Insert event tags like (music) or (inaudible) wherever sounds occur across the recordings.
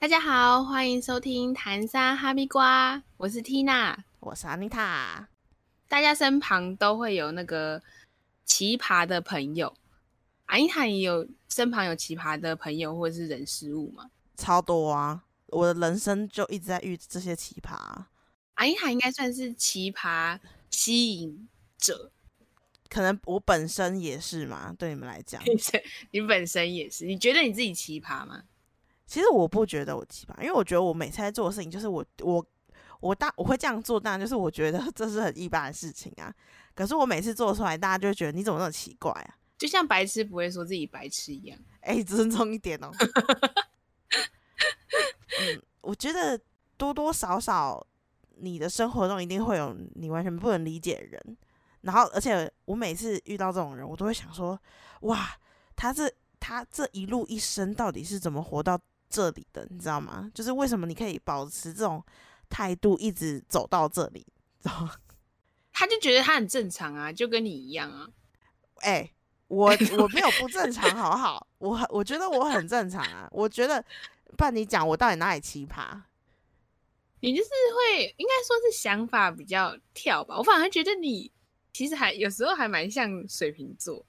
大家好，欢迎收听《谈沙哈密瓜》，我是 Tina，我是 Anita。大家身旁都会有那个奇葩的朋友，Anita 也有身旁有奇葩的朋友或者是人事物吗？超多啊！我的人生就一直在遇这些奇葩。Anita 应该算是奇葩吸引者，可能我本身也是嘛。对你们来讲，(laughs) 你本身也是？你觉得你自己奇葩吗？其实我不觉得我奇葩，因为我觉得我每次在做的事情，就是我我我大我会这样做，当然就是我觉得这是很一般的事情啊。可是我每次做出来，大家就会觉得你怎么那么奇怪啊？就像白痴不会说自己白痴一样。哎，尊重一点哦。嗯，我觉得多多少少你的生活中一定会有你完全不能理解的人，然后而且我每次遇到这种人，我都会想说，哇，他这他这一路一生到底是怎么活到？这里的你知道吗？就是为什么你可以保持这种态度一直走到这里，知道吗？(laughs) 他就觉得他很正常啊，就跟你一样啊。哎，我我没有不正常，好不好？我我觉得我很正常啊。我觉得，不然你讲我到底哪里奇葩？你就是会应该说是想法比较跳吧。我反而觉得你其实还有时候还蛮像水瓶座。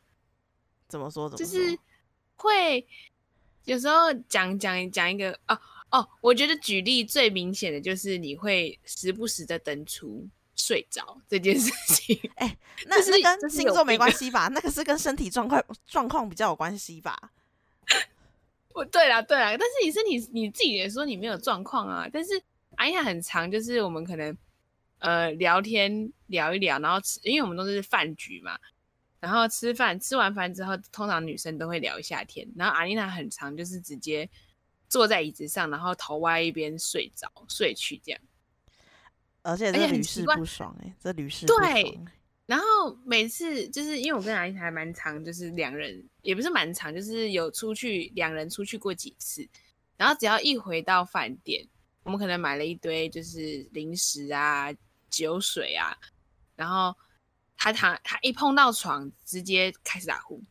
怎么说？就是会。有时候讲讲讲一个哦哦，我觉得举例最明显的就是你会时不时的登出睡着这件事情。(laughs) 哎，那是跟星座没关系吧？那个是跟身体状况状况比较有关系吧？(laughs) 我对啦对啦，但是你身体你自己也说你没有状况啊。但是哎呀很长，就是我们可能呃聊天聊一聊，然后吃，因为我们都是饭局嘛。然后吃饭，吃完饭之后，通常女生都会聊一下天。然后阿丽娜很长，就是直接坐在椅子上，然后头歪一边睡着睡去这样。而且这屡试不爽哎，这屡试对。然后每次就是因为我跟阿丽娜还蛮长，就是两人也不是蛮长，就是有出去两人出去过几次。然后只要一回到饭店，我们可能买了一堆就是零食啊、酒水啊，然后。他躺，他一碰到床，直接开始打呼，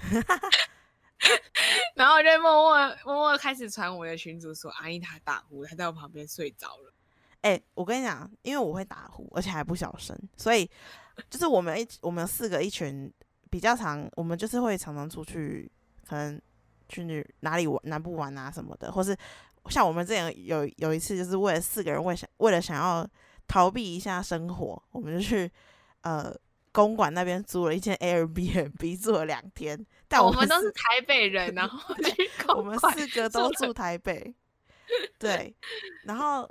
(laughs) 然后就默默默默开始传我的群主说：“阿姨她打呼，她在我旁边睡着了。”哎，我跟你讲，因为我会打呼，而且还不小声，所以就是我们一我们四个一群比较常，我们就是会常常出去，可能去哪里玩、南部玩啊什么的，或是像我们这样有有一次，就是为了四个人为想为了想要逃避一下生活，我们就去。呃，公馆那边租了一间 Airbnb (laughs) 住了两天，但我们都是台北人，然后我们四个都住台北，对，(laughs) 然后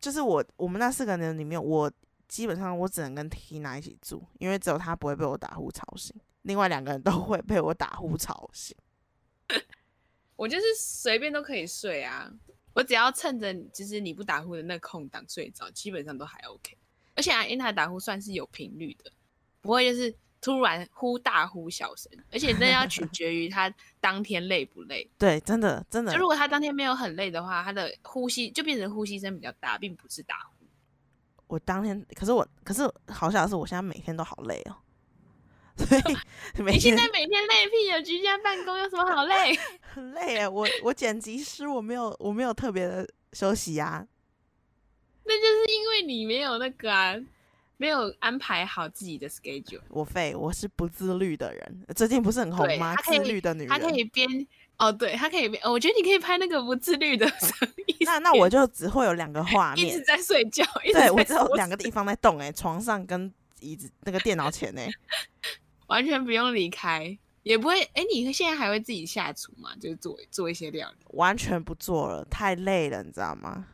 就是我我们那四个人里面，我基本上我只能跟 Tina 一起住，因为只有他不会被我打呼吵醒，另外两个人都 (laughs) 会被我打呼吵醒。我就是随便都可以睡啊，我只要趁着就是你不打呼的那空档睡着，基本上都还 OK。而且啊，因他打呼算是有频率的，不会就是突然呼大呼小声，而且这要取决于他当天累不累。对，真的真的。就如果他当天没有很累的话，他的呼吸就变成呼吸声比较大，并不是打呼。我当天，可是我，可是好笑的是，我现在每天都好累哦。所以 (laughs) 你现在每天累屁了，居家办公有什么好累？(laughs) 很累啊！我我剪辑师，我没有我没有特别的休息呀。那就是因为你没有那个啊，没有安排好自己的 schedule。我废，我是不自律的人。最近不是很红吗？自律的女人，她可以编哦，对，她可以编。我觉得你可以拍那个不自律的。(laughs) 那那我就只会有两个画面，一直在睡觉。对我只有两个地方在动，哎，床上跟椅子那个电脑前，哎，(laughs) 完全不用离开，也不会。哎，你现在还会自己下厨吗？就是做做一些料理？完全不做了，太累了，你知道吗？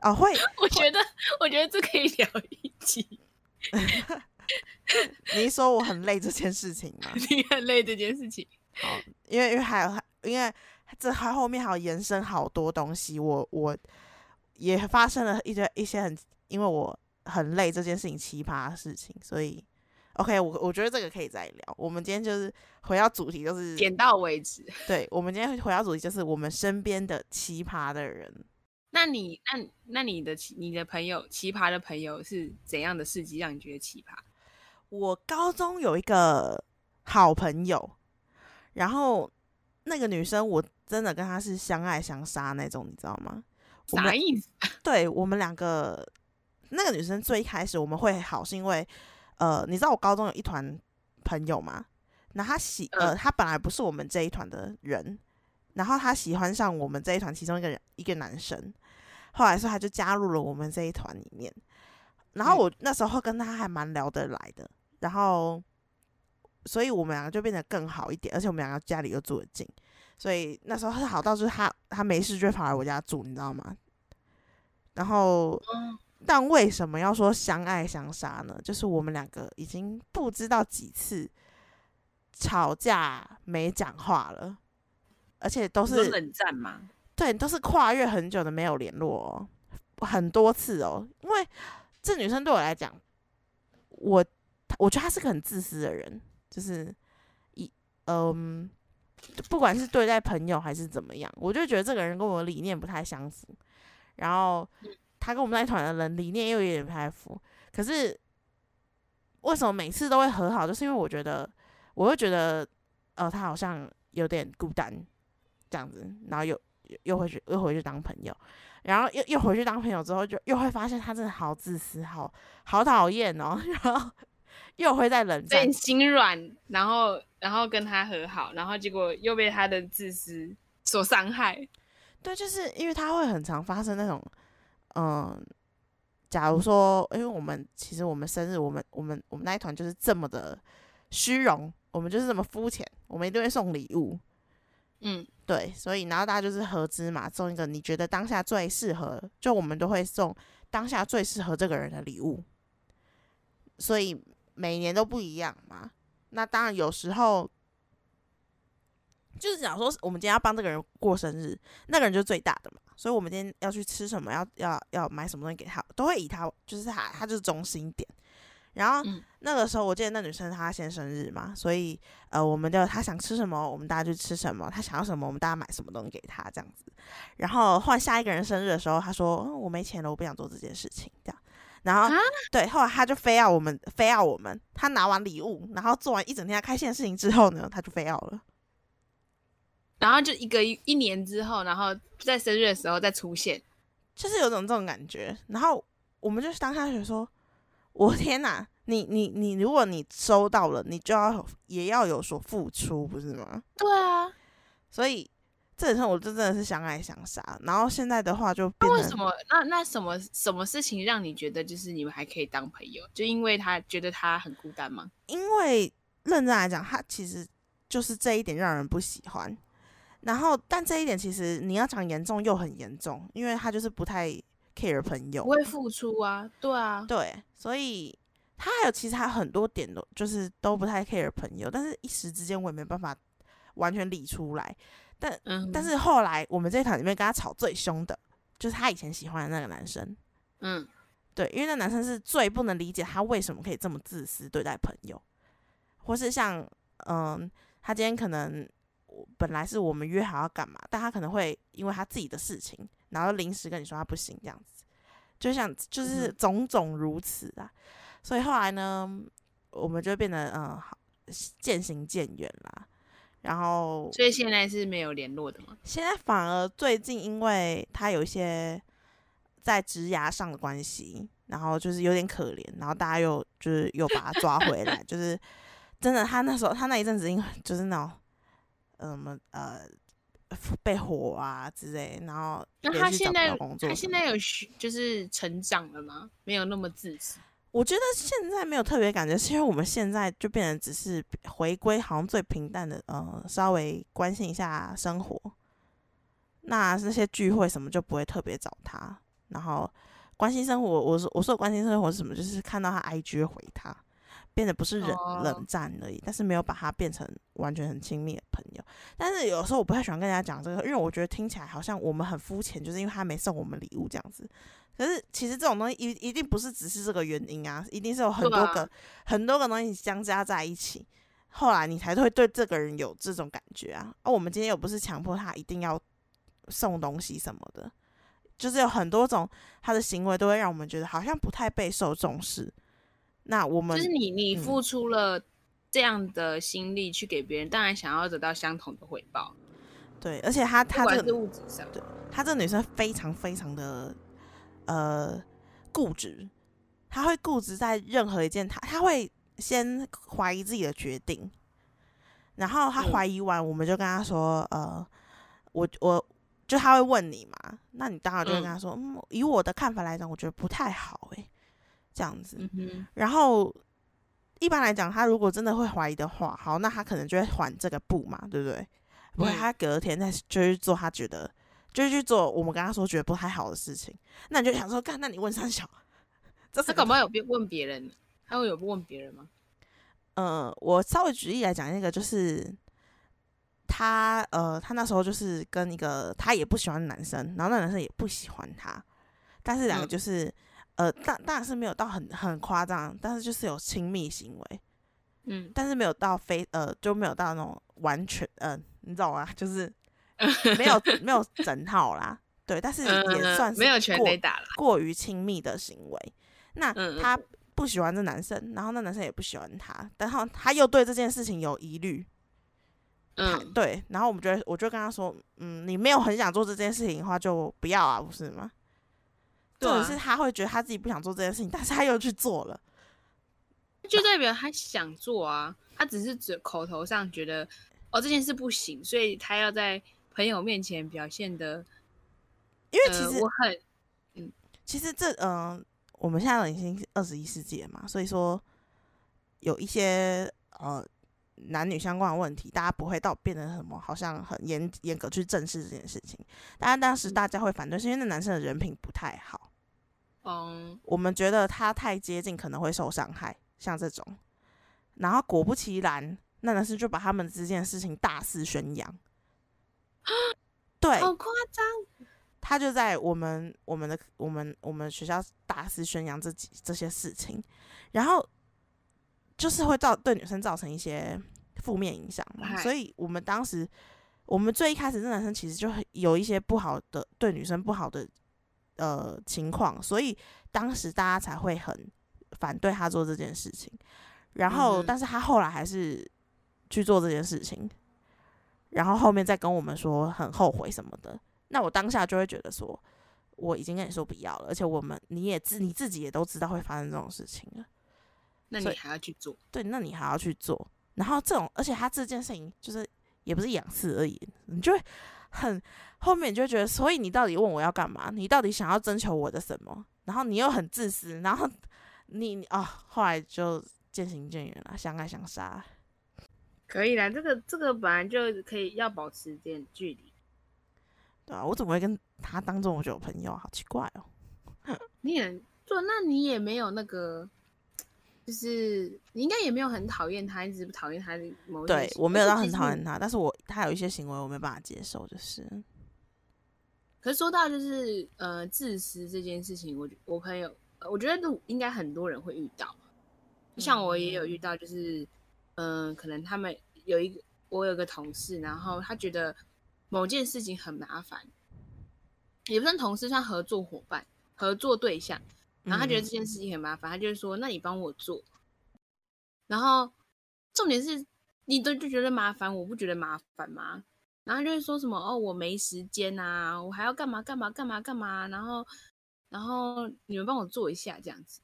哦，会，我觉得，我觉得这可以聊一集。(laughs) 你说我很累这件事情吗？(laughs) 你很累这件事情。好，因为因为还有，因为这还后面还有延伸好多东西，我我也发生了一些一些很，因为我很累这件事情奇葩的事情，所以 OK，我我觉得这个可以再聊。我们今天就是回到主题，就是点到为止。对，我们今天回到主题，就是我们身边的奇葩的人。那你那那你的你的朋友奇葩的朋友是怎样的事迹让你觉得奇葩？我高中有一个好朋友，然后那个女生我真的跟她是相爱相杀那种，你知道吗？啥意思？(laughs) 对我们两个，那个女生最一开始我们会好，是因为呃，你知道我高中有一团朋友吗？那她喜呃，她本来不是我们这一团的人，然后他喜欢上我们这一团其中一个人一个男生，后来说他就加入了我们这一团里面，然后我那时候跟他还蛮聊得来的，然后所以我们两个就变得更好一点，而且我们两个家里又住得近。所以那时候是好到就是他他没事就跑来我家住，你知道吗？然后，但为什么要说相爱相杀呢？就是我们两个已经不知道几次吵架没讲话了，而且都是冷战嘛。对，都是跨越很久的没有联络，很多次哦。因为这女生对我来讲，我我觉得她是个很自私的人，就是一嗯。不管是对待朋友还是怎么样，我就觉得这个人跟我的理念不太相符。然后他跟我们那一团的人理念又有点不太符。可是为什么每次都会和好？就是因为我觉得，我会觉得，呃，他好像有点孤单这样子。然后又又回去又回去当朋友，然后又又回去当朋友之后，就又会发现他真的好自私，好好讨厌哦。(laughs) 然后又会在冷战，心软，然后。然后跟他和好，然后结果又被他的自私所伤害。对，就是因为他会很常发生那种，嗯，假如说，因为我们其实我们生日，我们我们我们那一团就是这么的虚荣，我们就是这么肤浅，我们一定会送礼物。嗯，对，所以然后大家就是合资嘛，送一个你觉得当下最适合，就我们都会送当下最适合这个人的礼物，所以每年都不一样嘛。那当然，有时候就是讲说，我们今天要帮这个人过生日，那个人就最大的嘛，所以我们今天要去吃什么，要要要买什么东西给他，都会以他就是他，他就是中心点。然后那个时候，我记得那女生她先生日嘛，所以呃，我们就她想吃什么，我们大家就吃什么；她想要什么，我们大家买什么东西给她这样子。然后换下一个人生日的时候，她说：“我没钱了，我不想做这件事情。”这样。然后，对，后来他就非要我们，非要我们。他拿完礼物，然后做完一整天开心的事情之后呢，他就非要了。然后就一个一年之后，然后在生日的时候再出现，就是有种这种感觉。然后我们就当下就说：“我天哪，你你你，如果你收到了，你就要也要有所付出，不是吗？”对啊，所以。这时候我就真的是相爱相杀，然后现在的话就那为什么？那那什么什么事情让你觉得就是你们还可以当朋友？就因为他觉得他很孤单吗？因为认真来讲，他其实就是这一点让人不喜欢。然后，但这一点其实你要讲严重又很严重，因为他就是不太 care 朋友，不会付出啊，对啊，对，所以他还有其实他很多点都就是都不太 care 朋友，但是一时之间我也没办法完全理出来。但但是后来我们这一团里面跟他吵最凶的，就是他以前喜欢的那个男生。嗯，对，因为那男生是最不能理解他为什么可以这么自私对待朋友，或是像嗯，他今天可能本来是我们约好要干嘛，但他可能会因为他自己的事情，然后临时跟你说他不行这样子，就像就是种种如此啊。所以后来呢，我们就变得嗯，好渐行渐远啦。然后，所以现在是没有联络的吗？现在反而最近，因为他有一些在职涯上的关系，然后就是有点可怜，然后大家又就是又把他抓回来，(laughs) 就是真的，他那时候他那一阵子因为就是那种，嗯呃被火啊之类，然后那他现在他现在有就是成长了吗？没有那么自私。我觉得现在没有特别感觉，是因为我们现在就变成只是回归，好像最平淡的，呃，稍微关心一下生活。那那些聚会什么就不会特别找他，然后关心生活。我说我说关心生活是什么？就是看到他 IG 回他，变得不是冷冷战而已，但是没有把他变成完全很亲密的朋友。但是有时候我不太喜欢跟人家讲这个，因为我觉得听起来好像我们很肤浅，就是因为他没送我们礼物这样子。可是其实这种东西一一定不是只是这个原因啊，一定是有很多个很多个东西相加在一起，后来你才会对这个人有这种感觉啊。而我们今天又不是强迫他一定要送东西什么的，就是有很多种他的行为都会让我们觉得好像不太备受重视。那我们就是你你付出了这样的心力去给别人，当然想要得到相同的回报。对，而且她她这个物质上，她这个女生非常非常的呃固执，她会固执在任何一件，她她会先怀疑自己的决定，然后她嗯。怀疑完，我们就跟她说，呃，我我就她会问你嘛，那你当然就会跟嗯。她说，嗯以我的看法来讲，我觉得不太好、欸，这样子，嗯，然后一般来讲，他如果真的会怀疑的话，好，那他可能就会还这个步嘛，对不对？不会，嗯他隔天再就去做他觉得，就是去做我们跟他说觉得不太好的事情。那你就想说，干，那你问三小，这他是搞不好有别问别人，他会有问别人吗？嗯，我稍微举例来讲，那个就是他呃，他那时候就是跟一个他也不喜欢的男生，然后那男生也不喜欢他，但是两个嗯就是、呃，当当然是没有到很很夸张，但是就是有亲密行为。嗯，但是没有到非呃就没有到那种完全呃，你懂吗？就是 (laughs) 没有没有整套啦，对，但是也嗯算是没有全过得打了。过于亲密的行为。那嗯嗯他不喜欢这男生，然后那男生也不喜欢他，然后他又对这件事情有疑虑，嗯，对，然后我们就会我就跟他说，嗯，你没有很想做这件事情的话，就不要啊，不是吗？重点是他会觉得他自己不想做这件事情，但是他又去做了。就代表他想做啊，他只是只口头上觉得哦这件事不行，所以他要在朋友面前表现的，因为其实、呃、我很嗯其实这嗯、呃我们现在已经二十一世纪了嘛，所以说有一些呃男女相关的问题，大家不会到变得什么好像很严严格去正视这件事情。当然，当时大家会反对，是因为那男生的人品不太好，嗯我们觉得他太接近可能会受伤害，像这种。然后果不其然，那男生就把他们之间的事情大肆宣扬。对，好夸张，他就在我们我们的我们我们学校大肆宣扬这几这些事情，然后就是会造对女生造成一些负面影响嘛，所以我们当时我们最一开始这男生其实就很有一些不好的对女生不好的呃情况，所以当时大家才会很反对他做这件事情，然后、嗯。但是他后来还是去做这件事情，然后后面再跟我们说很后悔什么的。那我当下就会觉得说，我已经跟你说不要了，而且我们你也自你自己也都知道会发生这种事情了，那你还要去做，对，那你还要去做，然后这种，而且他这件事情就是也不是仰视而已，你就会很后面你就觉得，所以你到底问我要干嘛？你到底想要征求我的什么？然后你又很自私，然后你你啊、后来就渐行渐远了，相爱相杀。可以啦，这个这个本来就可以要保持点距离。对啊，我怎么会跟他当做我就有朋友啊？好奇怪哦。(laughs) 你也做，那你也没有那个，就是你应该也没有很讨厌他，一直不讨厌他的某些对我没有到很讨厌他，但是我他有一些行为我没办法接受，就是可是说到就是呃自私这件事情，我我朋友，呃我觉得都应该很多人会遇到，像我也有遇到，就是嗯、呃可能他们有一个我有个同事，然后他觉得某件事情很麻烦，也不算同事，算合作伙伴、合作对象，然后他觉得嗯这件事情很麻烦，他就会说：“那你帮我做。”然后重点是，你都就觉得麻烦，我不觉得麻烦吗？然后他就会说什么：“哦，我没时间啊，我还要干嘛干嘛干嘛干嘛。”然后，然后你们帮我做一下这样子，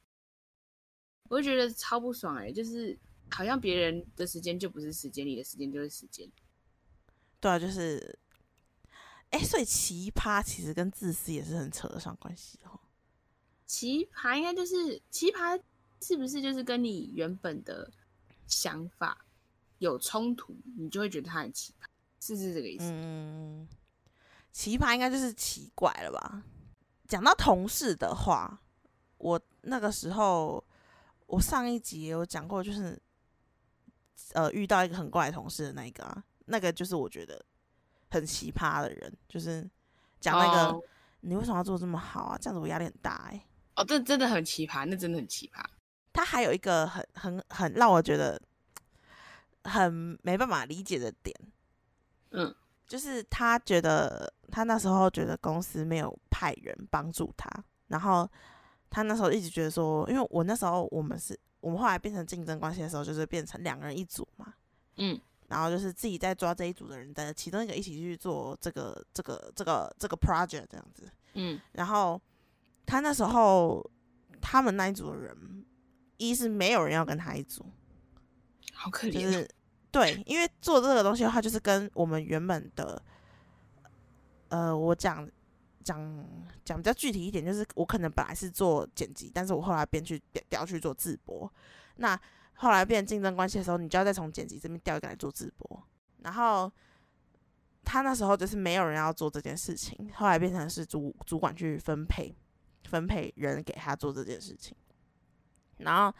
我就觉得超不爽哎、就是好像别人的时间就不是时间，你的时间就是时间。对啊，就是，哎、所以奇葩其实跟自私也是很扯得上关系哦。奇葩应该就是奇葩，是不是就是跟你原本的想法有冲突，你就会觉得他很奇葩，是不是这个意思？嗯，奇葩应该就是奇怪了吧？讲到同事的话，我那个时候我上一集也有讲过，就是呃遇到一个很怪的同事的那一个啊，那个就是我觉得很奇葩的人，就是讲那个、哦你为什么要做这么好啊？这样子我压力很大哎、哦，这真的很奇葩，那真的很奇葩。他还有一个很很很让我觉得很没办法理解的点，嗯，就是他觉得他那时候觉得公司没有派人帮助他，然后他那时候一直觉得说，因为我那时候我们是我们后来变成竞争关系的时候，就是变成两个人一组嘛，嗯，然后就是自己在抓这一组的人的其中一个一起去做这个这个这个这个 project 这样子。嗯，然后他那时候他们那一组的人，一是没有人要跟他一组，好可怜哦，就是对，因为做这个东西的话，就是跟我们原本的，呃，我讲讲讲比较具体一点，就是我可能本来是做剪辑，但是我后来变去调调去做自播，那后来变竞争关系的时候，你就要再从剪辑这边调一个来做自播，然后他那时候就是没有人要做这件事情，后来变成是主主管去分配分配人给他做这件事情，然后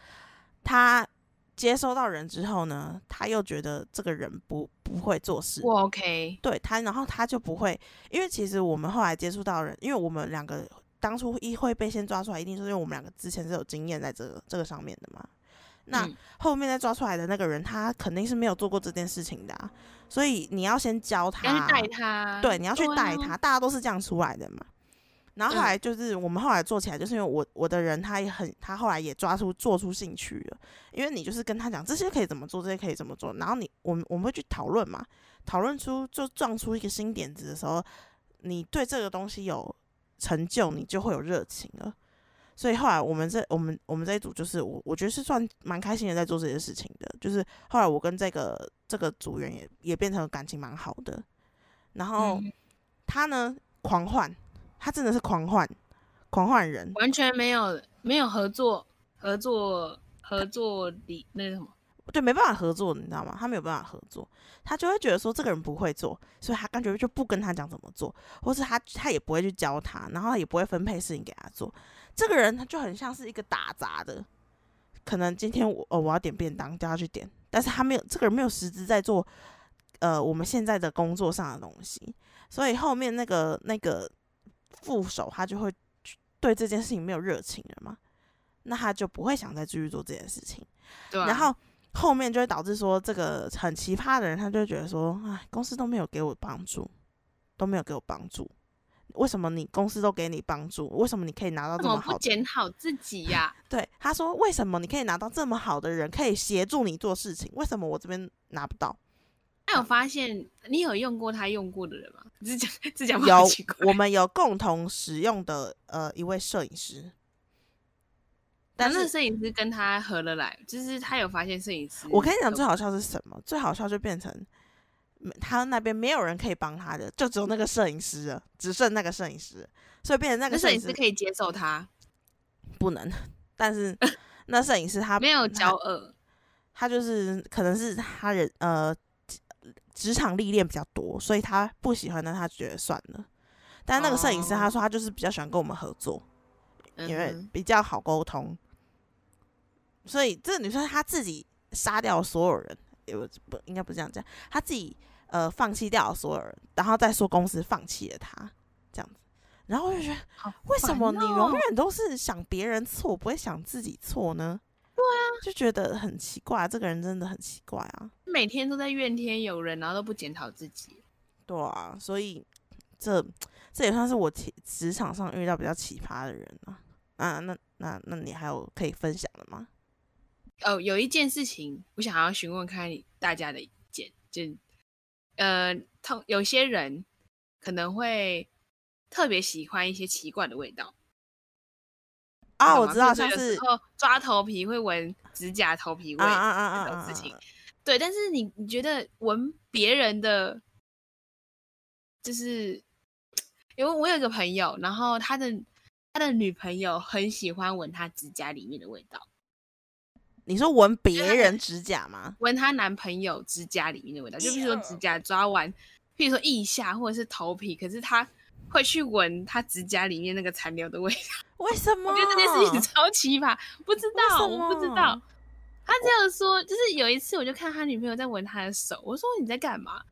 他接收到人之后呢，他又觉得这个人不不会做事，不 OK，对他，然后他就不会，因为其实我们后来接触到人，因为我们两个当初一会被先抓出来，一定是因为我们两个之前是有经验在这个这个上面的嘛。那嗯后面再抓出来的那个人，他肯定是没有做过这件事情的、啊，所以你要先教他，要去带他，对，你要去带啊他，大家都是这样出来的嘛。然后后嗯。来就是我们后来做起来，就是因为我我的人他也很，他后来也抓出做出兴趣了，因为你就是跟他讲这些可以怎么做，这些可以怎么做，然后你我们我们会去讨论嘛，讨论出就撞出一个新点子的时候，你对这个东西有成就，你就会有热情了。所以后来我们这我们我们这一组就是我我觉得是算蛮开心的在做这些事情的，就是后来我跟这个这个组员也也变成感情蛮好的，然后嗯。他呢狂换，他真的是狂换狂换人，完全没有没有合作合作合作理那什么，对，没办法合作，你知道吗？他没有办法合作，他就会觉得说这个人不会做，所以他感觉就不跟他讲怎么做，或是他他也不会去教他，然后他也不会分配事情给他做。这个人他就很像是一个打杂的，可能今天我哦我要点便当，叫他去点，但是他没有这个人没有实质在做呃我们现在的工作上的东西，所以后面那个那个副手他就会对这件事情没有热情了嘛，那他就不会想再继续做这件事情。对吧？然后后面就会导致说，这个很奇葩的人，他就会觉得说，哎，公司都没有给我帮助，都没有给我帮助，为什么你公司都给你帮助？为什么你可以拿到这么好的？检讨自己呀？对，他说，为什么你可以拿到这么好的人，可以协助你做事情？为什么我这边拿不到？那有发现你有用过他用过的人吗？只 (laughs) 是讲只讲有我们有共同使用的呃一位摄影师，但是摄影师跟他合得来，就是他有发现摄影师。我跟你讲，最好笑是什么？最好笑就变成他那边没有人可以帮他的，就只有那个摄影师了，只剩那个摄影师，所以变成那那摄影个摄影师师可以接受他，(laughs) 不能。但是 (laughs) 那摄影师他没有他骄傲。他就是可能是他人呃职场历练比较多，所以他不喜欢，但他觉得算了。但那个摄影师他说他就是比较喜欢跟我们合作，因为比较好沟通。所以这个女生她自己杀掉所有人，也不不应该不是这样讲，她自己呃放弃掉所有人，然后再说公司放弃了她这样子。然后我就觉得，好为什么你永哦远都是想别人错，不会想自己错呢？对啊，就觉得很奇怪，这个人真的很奇怪啊。每天都在怨天尤人，然后都不检讨自己。对啊，所以这这也算是我奇职场上遇到比较奇葩的人啊。啊，那那那你还有可以分享的吗？哦，有一件事情我想要询问看大家的意见，就呃，通有些人可能会特别喜欢一些奇怪的味道啊，我知道，比如说有像是时候抓头皮会闻指甲头皮味啊啊啊啊啊这种事情啊，对，但是你你觉得闻别人的，就是因为我有一个朋友，然后他的他的女朋友很喜欢闻他指甲里面的味道，你说闻别人指甲吗？闻她男朋友指甲里面的味道，就比如说指甲抓完，譬如说腋下或者是头皮，可是他会去闻他指甲里面那个残留的味道。(laughs) 为什么？我觉得这件事情超奇葩，不知道，我不知道。他这样说，就是有一次我就看他女朋友在闻他的手，我说你在干嘛？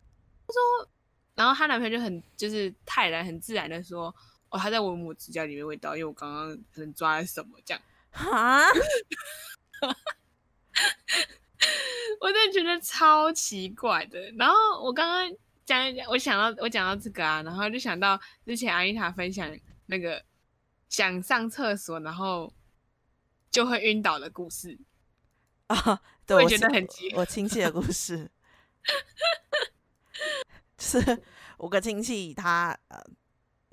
他说，然后他男朋友就很就是泰然很自然的说，哦他在闻我指甲里面味道，因为我刚刚可能抓了什么这样。(laughs) 哈，(laughs) 我真的觉得超奇怪的。然后我刚刚讲一讲，我想到我讲到这个啊，然后就想到之前阿妮塔分享那个想上厕所然后就会晕倒的故事。(laughs) 啊，对我也觉得很奇我亲戚的故事。就是我个亲戚他呃，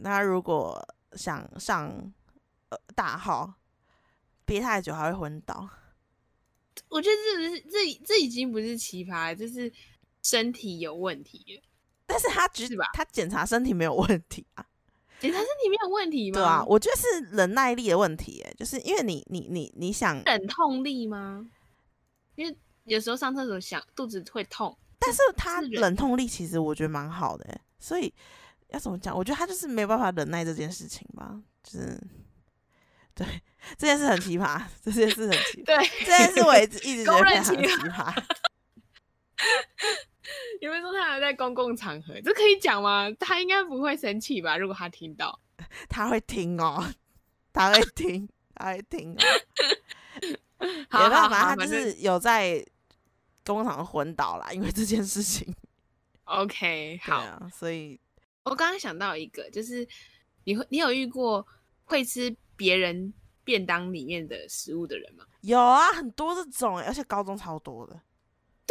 他如果想上呃大号，憋太久还会昏倒。我觉得这是这这已经不是奇葩，就是身体有问题。但是他只是吧？他检查身体没有问题啊，检查身体没有问题吗？对啊，我觉得是忍耐力的问题，哎，就是因为你你你你想忍痛力吗？因为有时候上厕所想肚子会痛，但是他忍痛力其实我觉得蛮好的，所以要怎么讲？我觉得他就是没有办法忍耐这件事情吧，就是 (laughs) 对这件事很奇葩，这件事很奇葩，(laughs) 对这件事我一直一直觉得非常奇葩。(laughs) 有人说他还在公共场合，这可以讲吗？他应该不会生气吧？如果他听到，(laughs) 他会听哦，(laughs) 他会听，他会听。没办法，他就是有在公共场合昏倒啦，因为这件事情。OK，好，所以我刚刚想到一个，就是你会，你有遇过会吃别人便当里面的食物的人吗？有啊，很多这种，而且高中超多的。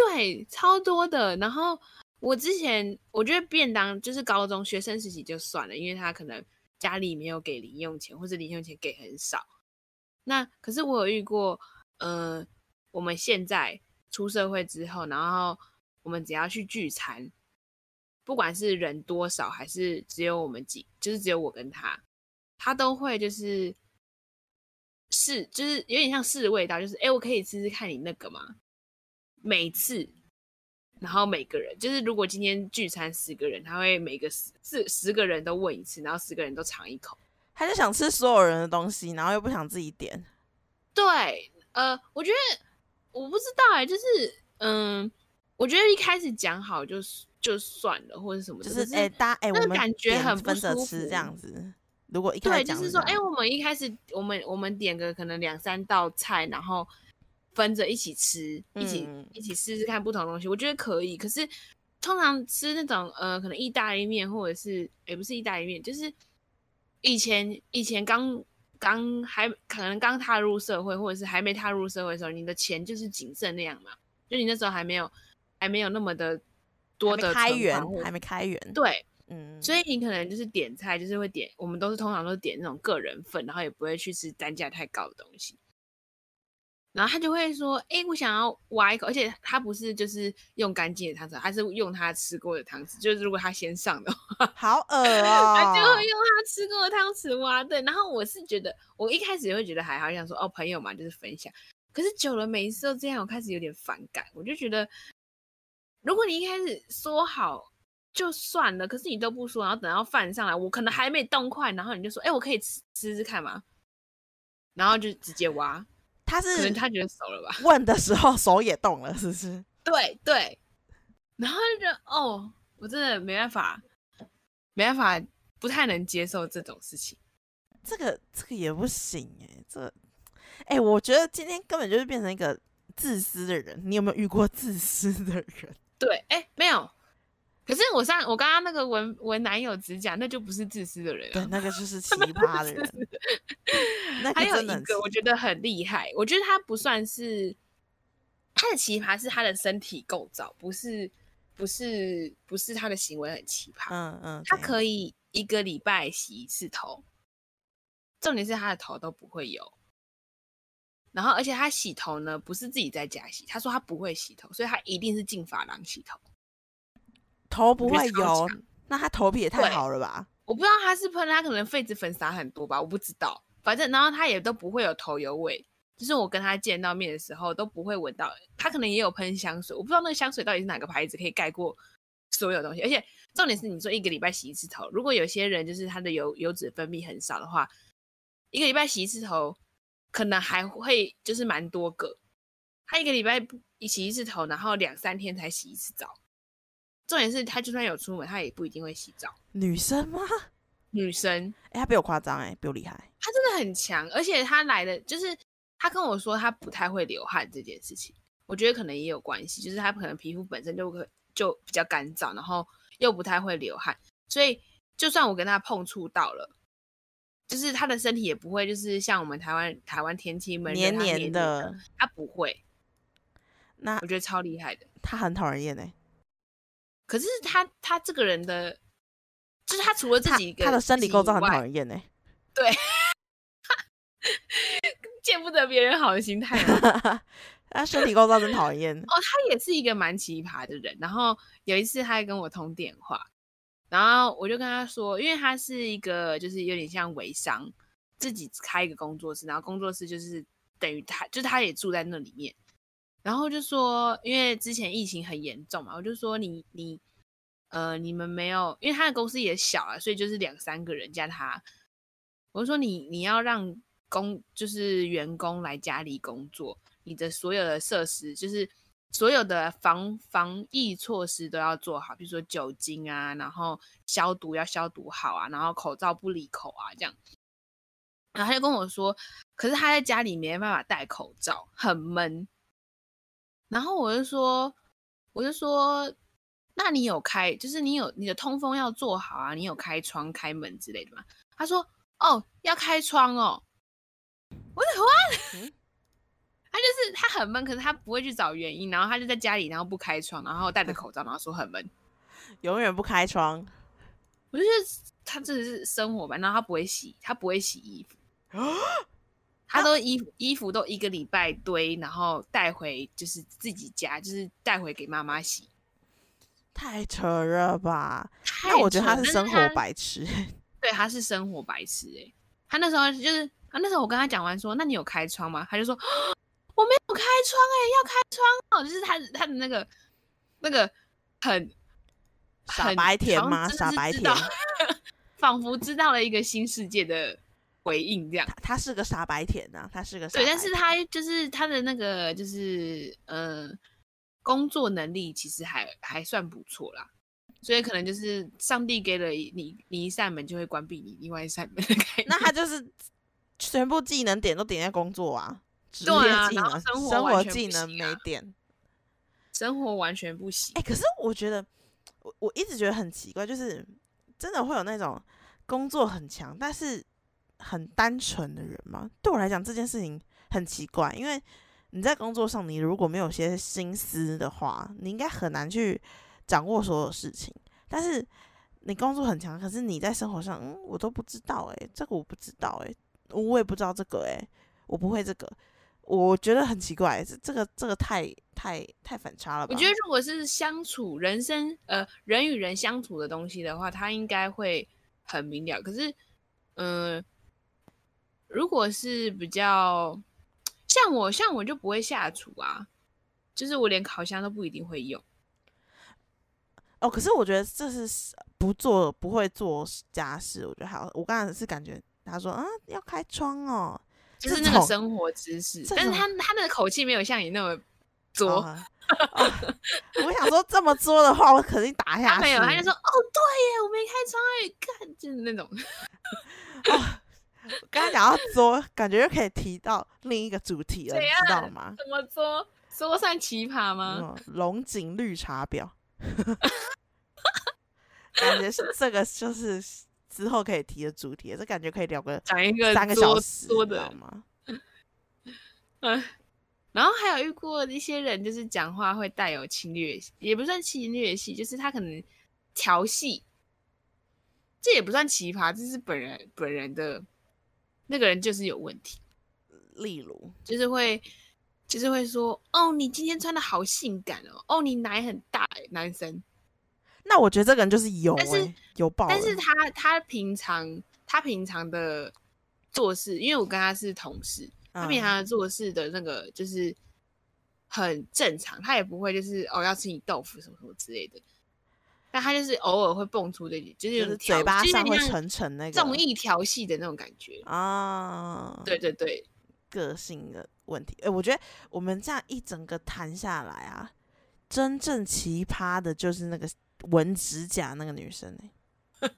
对，超多的。然后我之前我觉得便当就是高中学生时期就算了，因为他可能家里没有给零用钱，或者零用钱给很少。那可是我有遇过，呃，我们现在出社会之后，然后我们只要去聚餐，不管是人多少还是只有我们几，就是只有我跟他，他都会就是试，就是有点像试味道，就是哎，我可以吃吃看你那个吗？每次，然后每个人就是，如果今天聚餐十个人，他会每个十四十个人都问一次，然后十个人都尝一口。他就想吃所有人的东西，然后又不想自己点。对，呃，我觉得我不知道哎，就是嗯，我觉得一开始讲好就就算了，或者什么，就是哎，大家哎，我们感觉很分着吃这样子。如果一开对，就是说，哎，我们一开始我们我们点个可能两三道菜，然后。分着一起吃，一起一起试试看不同东西，我觉得可以。可是通常吃那种呃，可能意大利面或者是也不是意大利面，就是以前以前刚刚还可能刚踏入社会，或者是还没踏入社会的时候，你的钱就是谨慎那样嘛。就你那时候还没有还没有那么的多的开源，还没开源。对，嗯，所以你可能就是点菜，就是会点，我们都是通常都是点那种个人份，然后也不会去吃单价太高的东西。然后他就会说：“哎，我想要挖一口，而且他不是就是用干净的汤匙，他是用他吃过的汤匙。就是如果他先上的话，好恶哦，(laughs) 他就会用他吃过的汤匙挖。对，然后我是觉得，我一开始也会觉得还好，想说哦，朋友嘛，就是分享。可是久了，每一次都这样，我开始有点反感。我就觉得，如果你一开始说好就算了，可是你都不说，然后等到饭上来，我可能还没动筷，然后你就说：哎，我可以吃吃吃看吗？然后就直接挖。”他是他觉得熟了吧？问的时候手也动了，是不是？(laughs) 对对，然后就哦，我真的没办法，没办法，不太能接受这种事情。这个这个也不行哎，这哎，我觉得今天根本就是变成一个自私的人。你有没有遇过自私的人？(laughs) 对，哎，没有。可是我上我刚刚那个文文男友指甲，那就不是自私的人，对，那个就是奇葩的人。(laughs) 还有一个我觉得很厉害，我觉得他不算是他的奇葩，是他的身体构造，不是不是不是他的行为很奇葩。嗯嗯，他可以一个礼拜洗一次头，重点是他的头都不会油。然后而且他洗头呢，不是自己在家洗，他说他不会洗头，所以他一定是进发廊洗头。头不会油，那他头皮也太好了吧？我不知道他是喷，他可能痱子粉撒很多吧，我不知道。反正然后他也都不会有头油味，就是我跟他见到面的时候都不会闻到。他可能也有喷香水，我不知道那个香水到底是哪个牌子可以盖过所有东西。而且重点是，你说一个礼拜洗一次头，如果有些人就是他的油油脂分泌很少的话，一个礼拜洗一次头，可能还会就是蛮多个。他一个礼拜洗一次头，然后两三天才洗一次澡。重点是他就算有出门，他也不一定会洗澡。女生吗？女生，哎，他比我夸张，哎，比我厉害。她真的很强，而且她来的就是她跟我说她不太会流汗这件事情，我觉得可能也有关系，就是她可能皮肤本身就可就比较干燥，然后又不太会流汗，所以就算我跟她碰触到了，就是他的身体也不会就是像我们台湾台湾天气闷黏黏的，他不会。那我觉得超厉害的，他很讨人厌哎。可是他他这个人的，就是他除了自他己他的生理构造很讨厌，人厌呢。对，(laughs) 见不得别人好的心态嘛。(laughs) 他身体构造真讨人厌。(laughs) 哦，他也是一个蛮奇葩的人。然后有一次他还跟我通电话，然后我就跟他说，因为他是一个就是有点像微商，自己开一个工作室，然后工作室就是等于他，就是他也住在那里面。然后就说，因为之前疫情很严重嘛，我就说你你呃你们没有，因为他的公司也小啊，所以就是两三个人加他。我就说你你要让工就是员工来家里工作，你的所有的设施就是所有的防防疫措施都要做好，比如说酒精啊，然后消毒要消毒好啊，然后口罩不离口啊这样。然后他就跟我说，可是他在家里没办法戴口罩，很闷。然后我就说，我就说，那你有开，就是你有你的通风要做好啊，你有开窗、开门之类的吗？他说，哦，要开窗哦。我说 what？、嗯他就是他很闷，可是他不会去找原因，然后他就在家里，然后不开窗，然后戴着口罩，然后说很闷。(laughs) 永远不开窗。我就觉得他这是生活吧，然后他不会洗，他不会洗衣服，(gasps) 他都衣服衣服都一个礼拜堆，然后带回就是自己家，就是带回给妈妈洗。太扯了吧？那我觉得他是生活白痴。(laughs) 对，他是生活白痴哎、他那时候就是，他那时候我跟他讲完说，那你有开窗吗？他就说我没有开窗哎、要开窗哦，就是他他的那个那个很傻很白甜吗？傻白甜，(laughs) 仿佛知道了一个新世界的回应这样。他他是个傻白甜呐、他是个傻对，但是他就是他的那个就是呃工作能力其实还还算不错啦，所以可能就是上帝给了你你一扇门就会关闭你另外一扇门。那他就是全部技能点都点在工作啊，职业技能、啊生活生活技能没点。生活完全不行。哎、可是我觉得，我我一直觉得很奇怪，就是真的会有那种工作很强，但是很单纯的人吗？对我来讲，这件事情很奇怪，因为你在工作上，你如果没有些心思的话，你应该很难去掌握所有事情。但是你工作很强，可是你在生活上，嗯，我都不知道、欸，这个我不知道、欸，我也不知道这个、欸，我不会这个。我觉得很奇怪，这这个这个太太太反差了吧？我觉得如果是相处人生呃人与人相处的东西的话，他应该会很明了。可是，嗯、如果是比较像我，像我就不会下厨啊，就是我连烤箱都不一定会用。哦，可是我觉得这是不做不会做家事，我觉得还好。我刚才是感觉他说啊要开窗哦，就是那个生活知识，但是他种他的口气没有像你那么作，哦哦我想说这么作的话，我肯定打下去。他没有，他就说哦对耶，我没开窗哎，干就是那种，(laughs) 刚才讲到作，感觉又可以提到另一个主题了，你知道样吗？怎么作作算奇葩吗？嗯，龙井绿茶婊，(laughs) 感觉是这个就是之后可以提的主题，这感觉可以聊个讲一个三个小时，作你知道的，吗？(laughs) 嗯，然后还有遇过一些人，就是讲话会带有侵略，也不算侵略性，就是他可能调戏，这也不算奇葩，这是本人本人的那个人就是有问题，例如，就是会就是会说，哦，你今天穿的好性感哦，哦，你奶很大欸，男生，那我觉得这个人就是有但是欸有爆，但是他他平常他平常的做事，因为我跟他是同事，他平嗯。常做事的那个就是很正常，他也不会就是哦要吃你豆腐什么什么之类的，但他就是偶尔会蹦出这，就是有就是嘴巴上会沉沉那个综艺调戏的那种感觉。啊，对对对，个性的问题。哎、我觉得我们这样一整个谈下来啊，真正奇葩的就是那个纹指甲那个女生哎、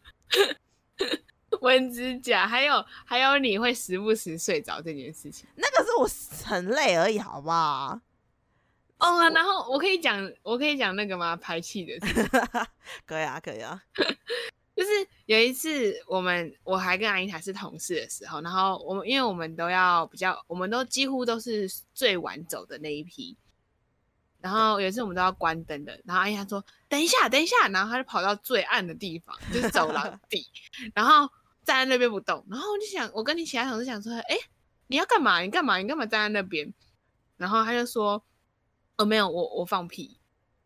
纹指甲，还有还有你会时不时睡着这件事情。那个是我很累而已，好不好？哦，然后我可以讲，我可以讲那个吗？排气的事 (laughs) 可以啊，可以啊。(laughs) 就是有一次，我们我还跟阿英塔是同事的时候，然后我们因为我们都要比较，我们都几乎都是最晚走的那一批，然后有一次我们都要关灯的，然后阿姨她说等一下，等一下，然后她就跑到最暗的地方，就是走廊 (laughs) 底，然后站在那边不动。然后我就想，我跟你其他同事想说，哎，你要干嘛？你干嘛？你干嘛站在那边？然后他就说，哦，没有，我我放屁。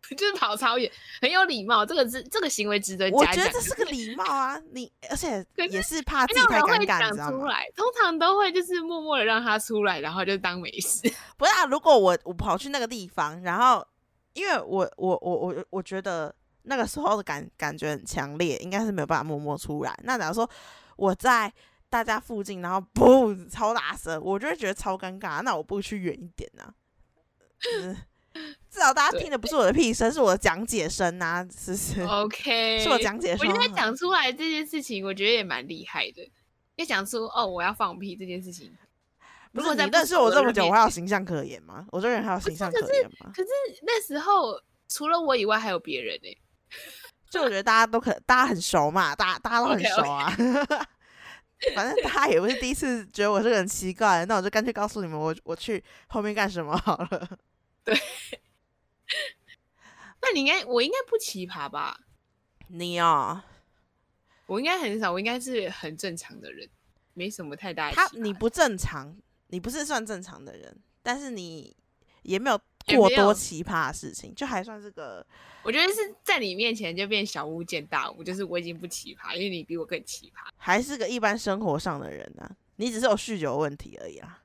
(laughs) 就是跑超远，很有礼貌。这个是这个行为值得嘉奖。我觉得这是个 (laughs) 礼貌啊，你而且也是怕自己太尴尬，你知道吗？通常都会就是默默的让他出来，然后就当没事。(laughs) 不是啊，如果我我跑去那个地方，然后因为我我我我我觉得那个时候的感感觉很强烈，应该是没有办法默默出来。那假如说我在大家附近，然后嘣超大声，我就会觉得超尴尬。那我不去远一点呢？至少大家听的不是我的屁声，是我的讲解声呐，是不是？OK，是我讲解声。我觉得讲出来这件事情，我觉得也蛮厉害的。要讲出哦，我要放屁这件事情。如果你认识我这么久，我还有形象可言吗？我这人还有形象可言吗？可是那时候除了我以外，还有别人呢。就我觉得大家都可，大家很熟嘛，大家大家都很熟啊。(laughs) 反正大家也不是第一次觉得我这个人奇怪，那我就干脆告诉你们，我我去后面干什么好了。对。(laughs) 那你应该，我应该不奇葩吧？你哦，我应该很少，我应该是很正常的人，没什么太大。他你不正常，你不是算正常的人，但是你也没有过多奇葩的事情，就还算是个。我觉得是在你面前就变小巫见大巫，就是我已经不奇葩，因为你比我更奇葩，还是个一般生活上的人呢。你只是有酗酒问题而已啊。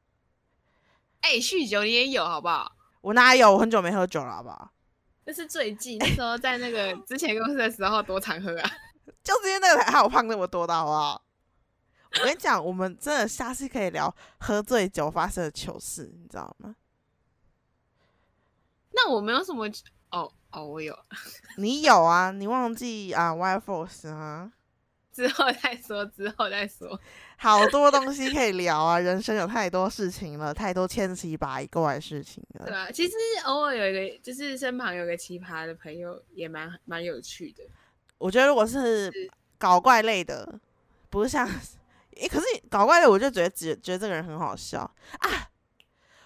哎，酗酒你也有好不好？我哪有？我很久没喝酒了，好不好？那是最近那时候在那个之前公司的时候多常喝啊，(laughs) 就是因为那个才害我胖那么多的，好不好？我跟你讲，我们真的下次可以聊喝醉酒发生的糗事，你知道吗？那我没有什么哦哦，我有，(laughs) 你有啊？你忘记啊？Wild Force 啊？之后再说，之后再说。(laughs) 好多东西可以聊啊，人生有太多事情了，太多千奇百怪的事情了。对啊，其实偶尔有一个，就是身旁有个奇葩的朋友，也蛮蛮有趣的。我觉得如果是搞怪类的，不是像，诶，可是搞怪类，我就觉得觉觉得这个人很好笑啊。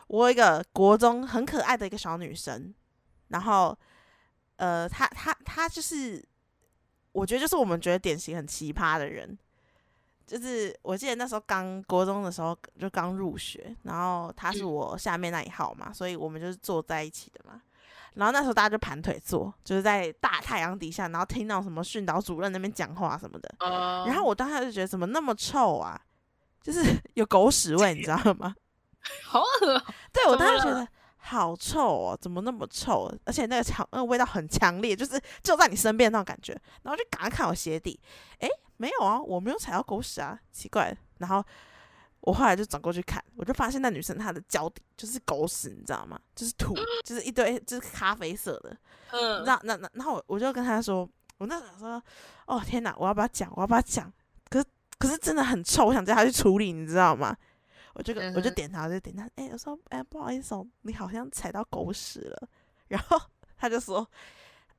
我有一个国中很可爱的一个小女生，然后，呃，她她她就是。我觉得就是我们觉得典型很奇葩的人，就是我记得那时候刚国中的时候就刚入学，然后他是我下面那一号嘛，所以我们就是坐在一起的嘛。然后那时候大家就盘腿坐，就是在大太阳底下，然后听到什么训导主任那边讲话什么的。然后我当时就觉得怎么那么臭啊，就是 (laughs) 有狗屎味，你知道吗？(laughs) 好恶！对我当时觉得。好臭哦！怎么那么臭？而且那个强，那个味道很强烈，就是就在你身边那种感觉。然后就赶快看我鞋底，诶，没有啊，我没有踩到狗屎啊，奇怪。然后我后来就转过去看，我就发现那女生她的脚底就是狗屎，你知道吗？就是土，就是一堆，就是咖啡色的。嗯。那那那，然后我我就跟她说，我那时候说，哦天哪，我要不要讲？我要不要讲？可是可是真的很臭，我想叫她去处理，你知道吗？我就我就点他，我就点他。哎，我说，哎，不好意思哦，你好像踩到狗屎了。然后他就说，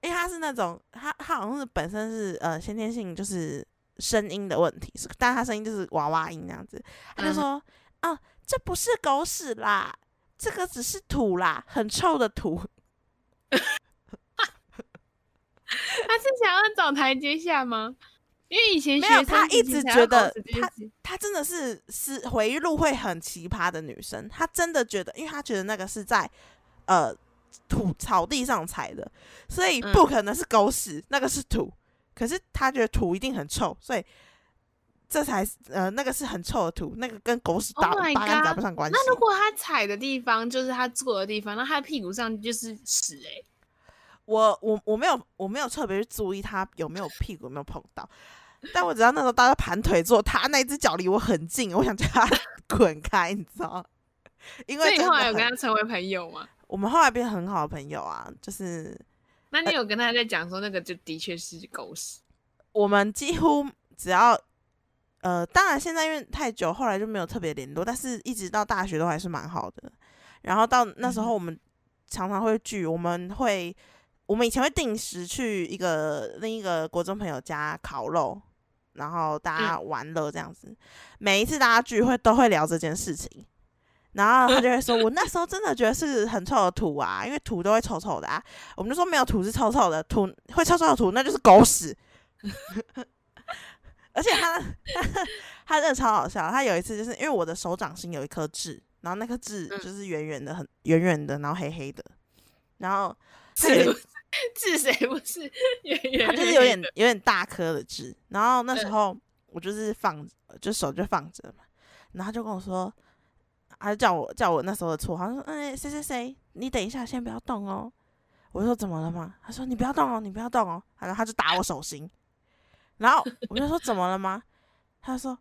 因为他是那种，他他好像是本身是呃先天性就是声音的问题，是，但他声音就是娃娃音那样子。他就说，啊，这不是狗屎啦，这个只是土啦，很臭的土。(laughs) 他是想要找台阶下吗？因为以前没有，他一直觉得他他真的是是回忆录会很奇葩的女生。他真的觉得，因为他觉得那个是在呃土草地上踩的，所以不可能是狗屎，那个是土。可是他觉得土一定很臭，所以这才呃那个是很臭的土，那个跟狗屎搭八竿打不上关系。那如果他踩的地方就是他坐的地方，那他屁股上就是屎哎。我我我没有我没有特别去注意他有没有屁股有没有碰到，但我知道那时候大家盘腿坐，他那只脚离我很近，我想叫他 (laughs) 滚开，你知道？因为你后来有跟他成为朋友吗？我们后来变很好的朋友啊，就是。那你有跟他在讲说那个就的确是狗屎？我们几乎只要呃，当然现在因为太久，后来就没有特别联络，但是一直到大学都还是蛮好的。然后到那时候我们常常会聚，我们会。我们以前会定时去一个另一个国中朋友家烤肉，然后大家玩乐这样子。每一次大家聚会都会聊这件事情，然后他就会说：“我那时候真的觉得是很臭的土啊，因为土都会臭臭的啊。”我们就说：“没有土是臭臭的，土会臭臭的土那就是狗屎。(laughs) ”而且他他真的超好笑。他有一次就是因为我的手掌心有一颗痣，然后那颗痣嗯就是圆圆的，很圆圆的，然后黑黑的，然后他是有 (laughs) 一是谁不是 (laughs) 圆圆？它就是有点有点大颗的痣，然后那时嗯候我就是放，就手就放着嘛，然后他就跟我说，他就叫我叫我那时候的绰号，他说，嗯，谁谁谁，你等一下，先不要动哦。我就说怎么了嘛？他说你不要动哦，你不要动哦，然后他就打我手心，然后我就说怎么了吗？他说，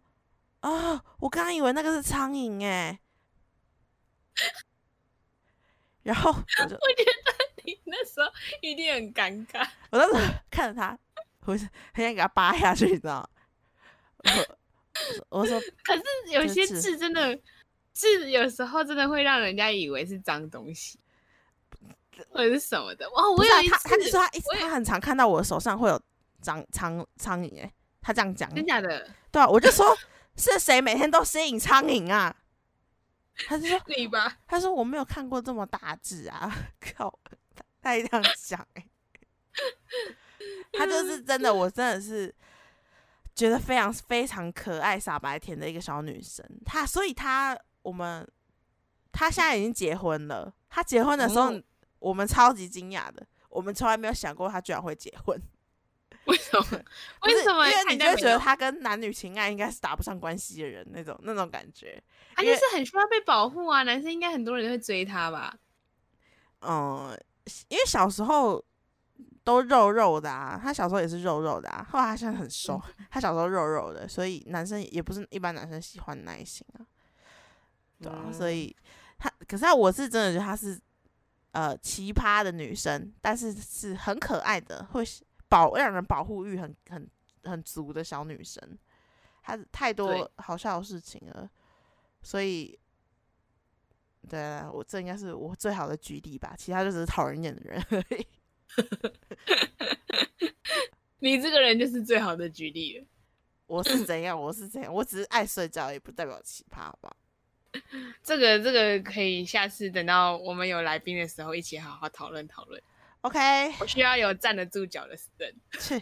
哦，我刚刚以为那个是苍蝇哎，然后我就我觉得你那时候一定很尴尬。我当时 (laughs) 看着他，我是很想给他扒下去，你知道吗？我我说可是有些就是痣真的痣，有时候真的会让人家以为是脏东西，或者是什么的。哦，我有一他，他就，说他一直他很常看到我手上会有苍苍苍蝇，哎，他这样讲，真假的？对啊，我就说是谁每天都吸引苍蝇啊？他就说你吧？他说我没有看过这么大只啊，(laughs) 靠，他这样讲哎、他就是真的，我真的是觉得非常非常可爱、傻白甜的一个小女生。她，所以她我们她现在已经结婚了。她结婚的时候，哦我们超级惊讶的，我们从来没有想过她居然会结婚。(laughs) 为什么？(laughs) 为什么？因为你就会觉得他她跟男女情爱应该是搭不上关系的人那种那种感觉。他就是很需要被保护啊，男生应该很多人会追他吧？嗯，因为小时候都肉肉的啊，他小时候也是肉肉的啊，后来他现在很瘦，(laughs) 他小时候肉肉的，所以男生也不是一般男生喜欢的那一型啊，对啊，所嗯。以他可是我是真的觉得她是呃奇葩的女生，但是是很可爱的，会保让人保护欲很很很足的小女生，她太多好笑的事情了，所以。对啊，我这应该是我最好的举例吧，其他就只是讨人厌的人而已。(laughs) 你这个人就是最好的举例了。我是怎样，我是怎样，我只是爱睡觉，也不代表奇葩，好不好？(laughs) 这个这个可以下次等到我们有来宾的时候一起好好讨论讨论。OK，我需要有站得住脚的人。去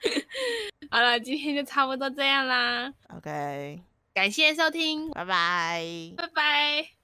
(laughs) 好了，今天就差不多这样啦，OK，感谢收听，拜拜。拜拜。